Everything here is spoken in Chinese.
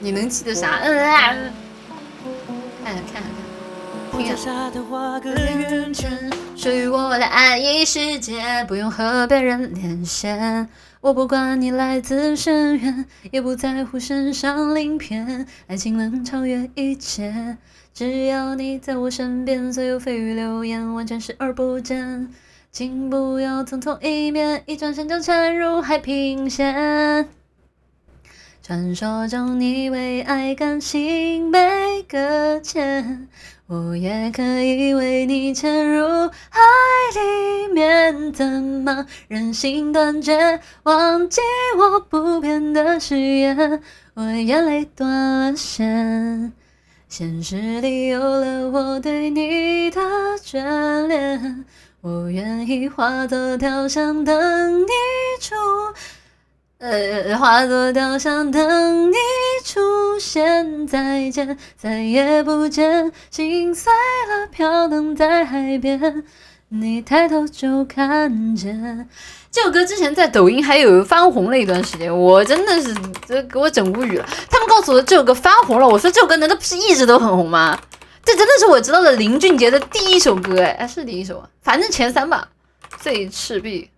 你能记得啥？嗯啊，看看看看，听啊。属于我的爱意世界，不用和别人连线。我不管你来自深渊，也不在乎身上鳞片。爱情能超越一切，只要你在我身边，所有蜚语流言完全视而不见。请不要匆匆一面，一转身就沉入海平线。传说中你为爱甘心被搁浅，我也可以为你潜入海里面。怎么忍心断绝，忘记我不变的誓言？我眼泪断了线，现实里有了我对你的眷恋。我愿意化作雕像等你出。呃，化作雕像等你出现，再见，再也不见，心碎了，飘荡在海边，你抬头就看见。这首歌之前在抖音还有翻红了一段时间，我真的是这给我整无语了。他们告诉我这首歌翻红了，我说这首歌难道不是一直都很红吗？这真的是我知道的林俊杰的第一首歌，哎，是第一首，反正前三吧。最赤壁。